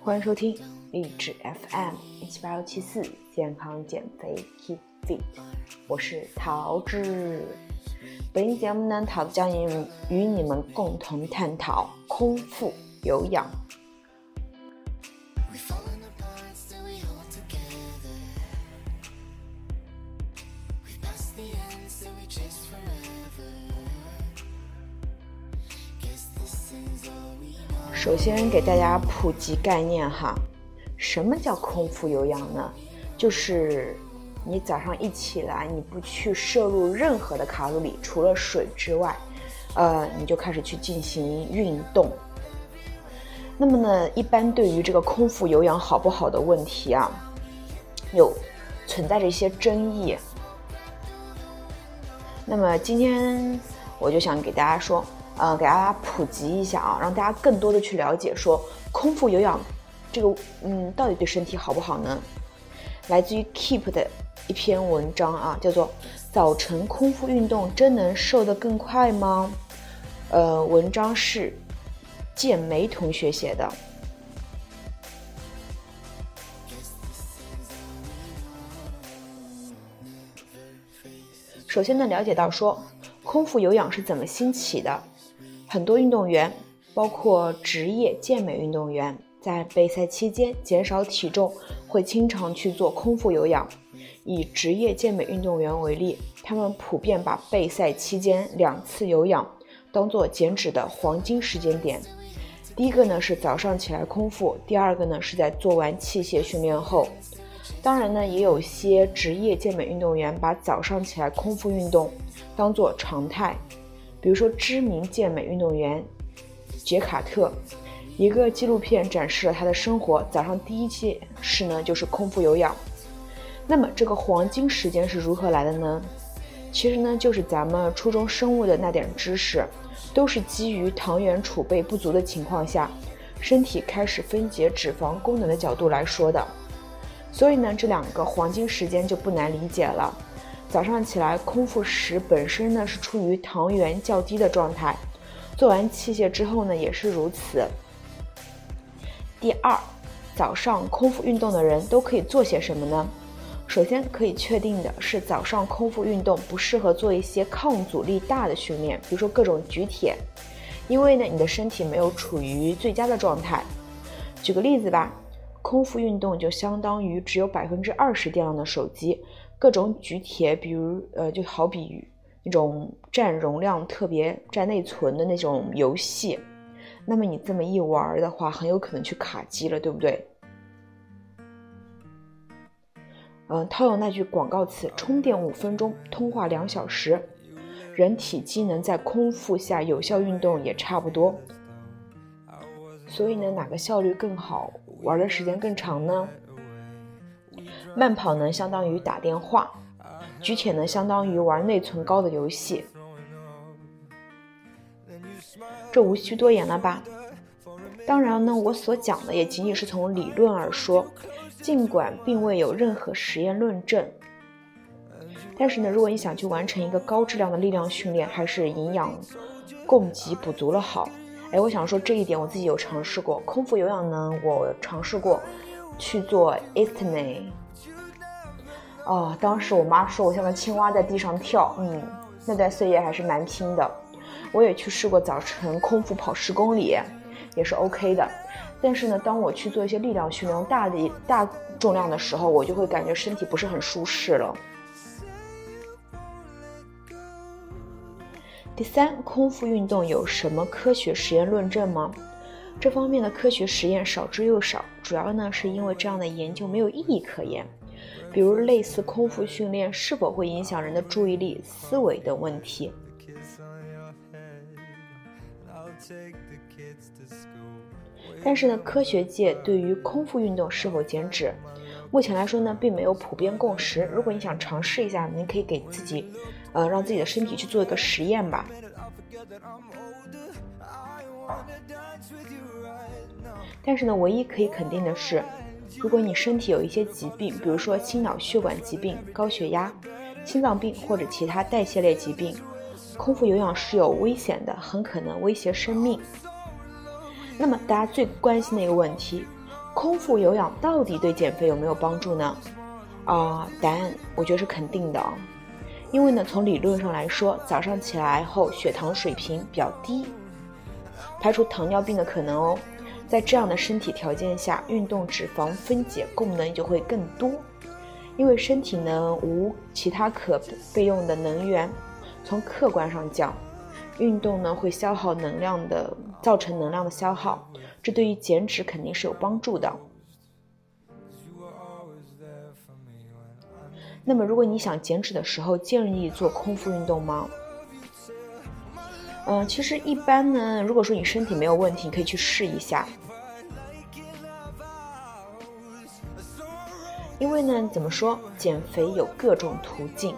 欢迎收听励志 FM 一七八幺七四健康减肥 Keep Fit，我是桃子。本期节目呢，桃子将与与你们共同探讨空腹有氧。首先给大家普及概念哈，什么叫空腹有氧呢？就是你早上一起来，你不去摄入任何的卡路里，除了水之外，呃，你就开始去进行运动。那么呢，一般对于这个空腹有氧好不好的问题啊，有存在着一些争议。那么今天我就想给大家说。呃，给大家普及一下啊，让大家更多的去了解说空腹有氧这个，嗯，到底对身体好不好呢？来自于 Keep 的一篇文章啊，叫做《早晨空腹运动真能瘦得更快吗？》呃，文章是建梅同学写的。首先呢，了解到说空腹有氧是怎么兴起的。很多运动员，包括职业健美运动员，在备赛期间减少体重，会经常去做空腹有氧。以职业健美运动员为例，他们普遍把备赛期间两次有氧当做减脂的黄金时间点。第一个呢是早上起来空腹，第二个呢是在做完器械训练后。当然呢，也有些职业健美运动员把早上起来空腹运动当做常态。比如说，知名健美运动员杰卡特，一个纪录片展示了他的生活。早上第一件事呢，就是空腹有氧。那么，这个黄金时间是如何来的呢？其实呢，就是咱们初中生物的那点知识，都是基于糖原储备不足的情况下，身体开始分解脂肪功能的角度来说的。所以呢，这两个黄金时间就不难理解了。早上起来空腹时，本身呢是处于糖原较低的状态，做完器械之后呢也是如此。第二，早上空腹运动的人都可以做些什么呢？首先可以确定的是，早上空腹运动不适合做一些抗阻力大的训练，比如说各种举铁，因为呢你的身体没有处于最佳的状态。举个例子吧，空腹运动就相当于只有百分之二十电量的手机。各种举铁，比如呃，就好比那种占容量特别占内存的那种游戏，那么你这么一玩的话，很有可能去卡机了，对不对？嗯，套用那句广告词：“充电五分钟，通话两小时。”人体机能在空腹下有效运动也差不多。所以呢，哪个效率更好，玩的时间更长呢？慢跑呢，相当于打电话；举铁呢，相当于玩内存高的游戏。这无需多言了吧？当然呢，我所讲的也仅仅是从理论而说，尽管并未有任何实验论证。但是呢，如果你想去完成一个高质量的力量训练，还是营养供给补足了好。哎，我想说这一点，我自己有尝试过空腹有氧呢，我尝试过去做 e s t n a 哦，当时我妈说我像个青蛙在地上跳，嗯，那段岁月还是蛮拼的。我也去试过早晨空腹跑十公里，也是 OK 的。但是呢，当我去做一些力量训练、大力大重量的时候，我就会感觉身体不是很舒适了。第三，空腹运动有什么科学实验论证吗？这方面的科学实验少之又少，主要呢是因为这样的研究没有意义可言。比如类似空腹训练是否会影响人的注意力、思维等问题。但是呢，科学界对于空腹运动是否减脂，目前来说呢，并没有普遍共识。如果你想尝试一下，你可以给自己，呃，让自己的身体去做一个实验吧。但是呢，唯一可以肯定的是。如果你身体有一些疾病，比如说心脑血管疾病、高血压、心脏病或者其他代谢类疾病，空腹有氧是有危险的，很可能威胁生命。那么大家最关心的一个问题，空腹有氧到底对减肥有没有帮助呢？啊，答案我觉得是肯定的，因为呢，从理论上来说，早上起来后血糖水平比较低，排除糖尿病的可能哦。在这样的身体条件下，运动脂肪分解功能就会更多。因为身体呢无其他可备用的能源，从客观上讲，运动呢会消耗能量的，造成能量的消耗，这对于减脂肯定是有帮助的。那么如果你想减脂的时候，建议做空腹运动吗？嗯，其实一般呢，如果说你身体没有问题，你可以去试一下。因为呢，怎么说，减肥有各种途径，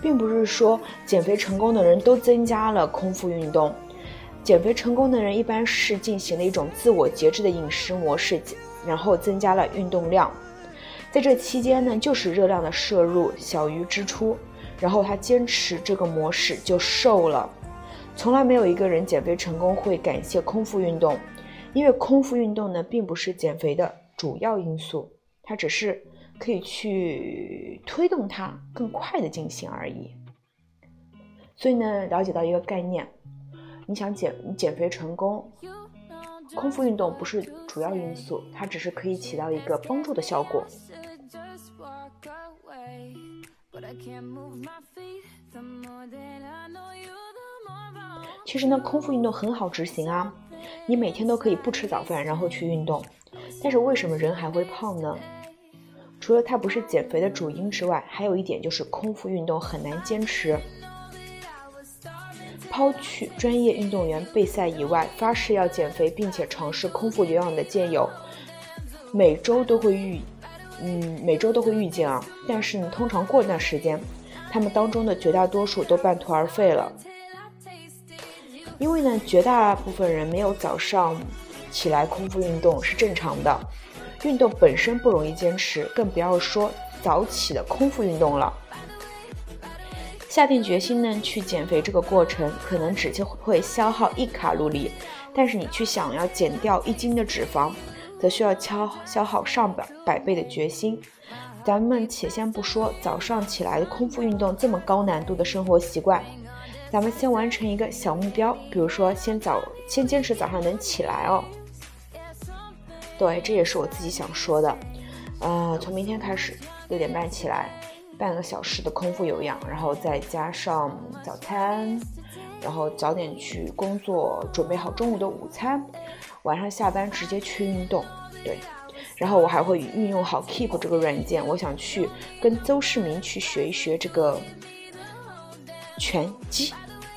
并不是说减肥成功的人都增加了空腹运动。减肥成功的人一般是进行了一种自我节制的饮食模式，然后增加了运动量。在这期间呢，就是热量的摄入小于支出，然后他坚持这个模式就瘦了。从来没有一个人减肥成功会感谢空腹运动。因为空腹运动呢，并不是减肥的主要因素，它只是可以去推动它更快的进行而已。所以呢，了解到一个概念，你想减减肥成功，空腹运动不是主要因素，它只是可以起到一个帮助的效果。其实呢，空腹运动很好执行啊。你每天都可以不吃早饭，然后去运动，但是为什么人还会胖呢？除了它不是减肥的主因之外，还有一点就是空腹运动很难坚持。抛去专业运动员备赛以外，发誓要减肥并且尝试空腹有氧的健友，每周都会遇，嗯，每周都会遇见啊。但是呢，通常过一段时间，他们当中的绝大多数都半途而废了。因为呢，绝大部分人没有早上起来空腹运动是正常的，运动本身不容易坚持，更不要说早起的空腹运动了。下定决心呢去减肥，这个过程可能只就会消耗一卡路里，但是你去想要减掉一斤的脂肪，则需要消消耗上百百倍的决心。咱们且先不说早上起来的空腹运动这么高难度的生活习惯。咱们先完成一个小目标，比如说先早先坚持早上能起来哦。对，这也是我自己想说的。呃，从明天开始六点半起来，半个小时的空腹有氧，然后再加上早餐，然后早点去工作，准备好中午的午餐，晚上下班直接去运动。对，然后我还会运用好 Keep 这个软件，我想去跟邹市明去学一学这个拳击。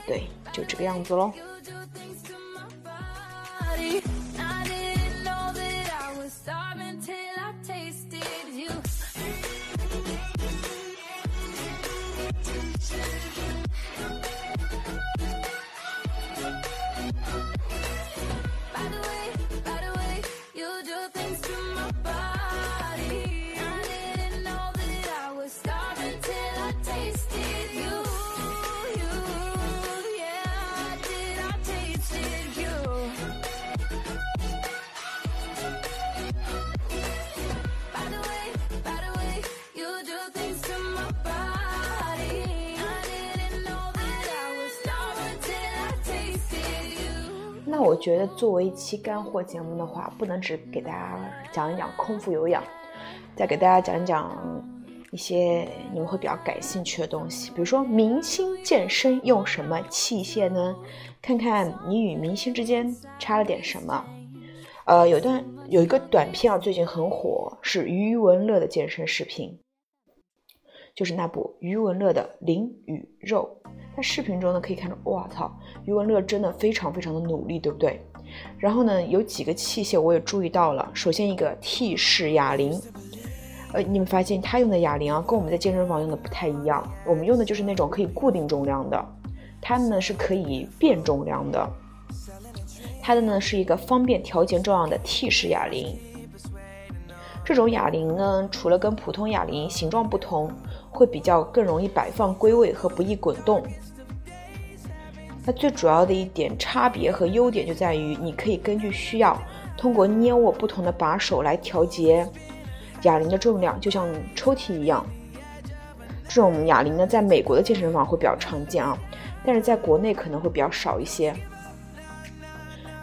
对，就这个样子喽。那我觉得作为一期干货节目的话，不能只给大家讲一讲空腹有氧，再给大家讲一讲一些你们会比较感兴趣的东西，比如说明星健身用什么器械呢？看看你与明星之间差了点什么。呃，有段有一个短片啊，最近很火，是余文乐的健身视频，就是那部余文乐的《灵与肉》。在视频中呢，可以看到，哇操，余文乐真的非常非常的努力，对不对？然后呢，有几个器械我也注意到了。首先一个 T 式哑铃，呃，你们发现他用的哑铃啊，跟我们在健身房用的不太一样。我们用的就是那种可以固定重量的，它呢是可以变重量的。它的呢是一个方便调节重量的 T 式哑铃。这种哑铃呢，除了跟普通哑铃形状不同。会比较更容易摆放归位和不易滚动。那最主要的一点差别和优点就在于，你可以根据需要，通过捏握不同的把手来调节哑铃的重量，就像抽屉一样。这种哑铃呢，在美国的健身房会比较常见啊，但是在国内可能会比较少一些。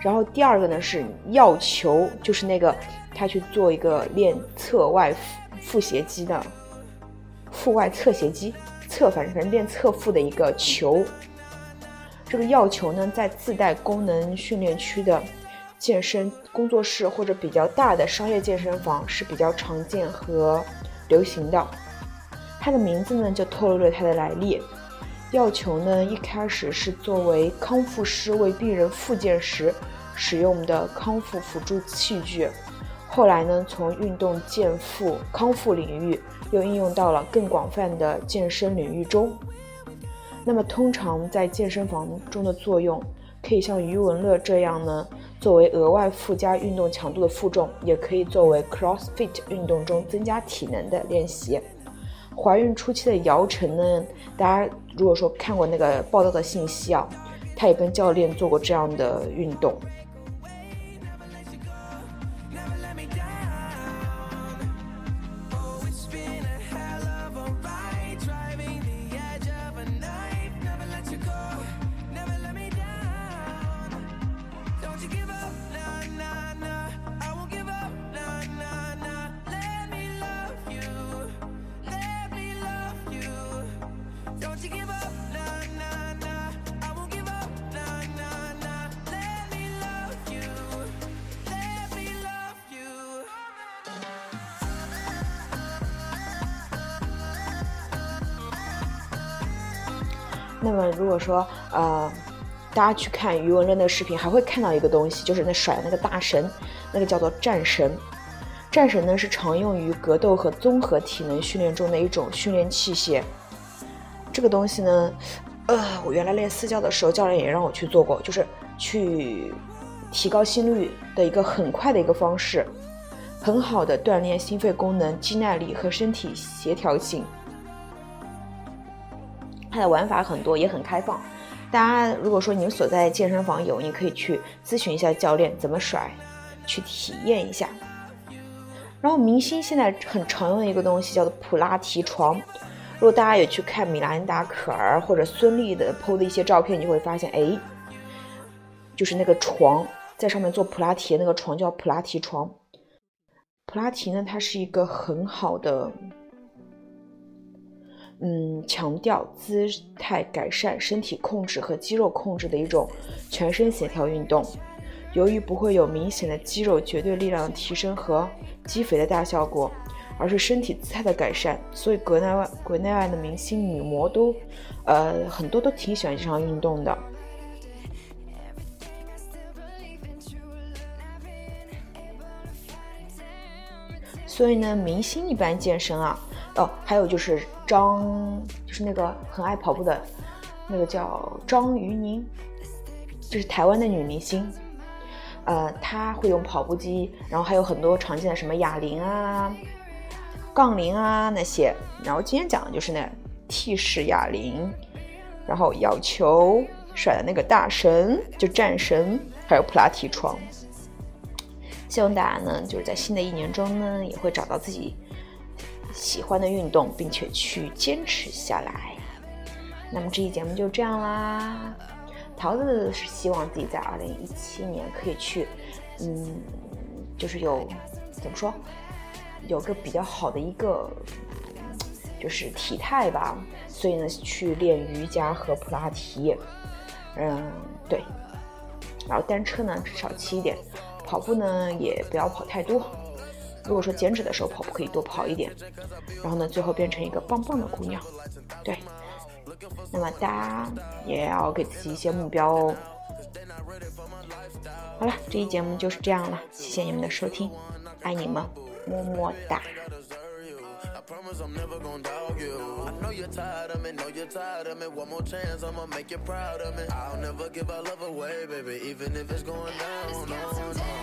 然后第二个呢是药球，就是那个他去做一个练侧外腹斜肌的腹外侧斜肌侧，反正练侧腹的一个球。这个药球呢，在自带功能训练区的健身工作室或者比较大的商业健身房是比较常见和流行的。它的名字呢，就透露了它的来历。药球呢，一开始是作为康复师为病人复健时使用的康复辅助器具，后来呢，从运动健复康复领域又应用到了更广泛的健身领域中。那么，通常在健身房中的作用，可以像余文乐这样呢，作为额外附加运动强度的负重，也可以作为 CrossFit 运动中增加体能的练习。怀孕初期的姚晨呢，大家如果说看过那个报道的信息啊，她也跟教练做过这样的运动。那么，如果说呃，大家去看余文乐的视频，还会看到一个东西，就是那甩的那个大绳，那个叫做战绳。战绳呢是常用于格斗和综合体能训练中的一种训练器械。这个东西呢，呃，我原来练私教的时候，教练也让我去做过，就是去提高心率的一个很快的一个方式，很好的锻炼心肺功能、肌耐力和身体协调性。它的玩法很多，也很开放。大家如果说你们所在健身房有，你可以去咨询一下教练怎么甩，去体验一下。然后明星现在很常用的一个东西叫做普拉提床。如果大家有去看米兰达可儿或者孙俪的 PO 的一些照片，你就会发现，哎，就是那个床在上面做普拉提，那个床叫普拉提床。普拉提呢，它是一个很好的。嗯，强调姿态改善、身体控制和肌肉控制的一种全身协调运动。由于不会有明显的肌肉绝对力量的提升和肌肥的大效果，而是身体姿态的改善，所以国内外国内外的明星女模都，呃，很多都挺喜欢这项运动的。所以呢，明星一般健身啊。哦，还有就是张，就是那个很爱跑步的，那个叫张瑜宁，就是台湾的女明星。呃，她会用跑步机，然后还有很多常见的什么哑铃啊、杠铃啊那些。然后今天讲的就是那 T 式哑铃，然后咬球甩的那个大绳，就战绳，还有普拉提床。希望大家呢，就是在新的一年中呢，也会找到自己。喜欢的运动，并且去坚持下来。那么这期节目就这样啦。桃子是希望自己在二零一七年可以去，嗯，就是有怎么说，有个比较好的一个就是体态吧。所以呢，去练瑜伽和普拉提。嗯，对。然后单车呢少骑一点，跑步呢也不要跑太多。如果说减脂的时候跑步可以多跑一点，然后呢，最后变成一个棒棒的姑娘，对。那么大家也要给自己一些目标哦。好了，这期节目就是这样了，谢谢你们的收听，爱你们，么么哒。intentions